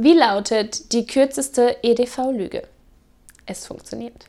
Wie lautet die kürzeste EDV-Lüge? Es funktioniert.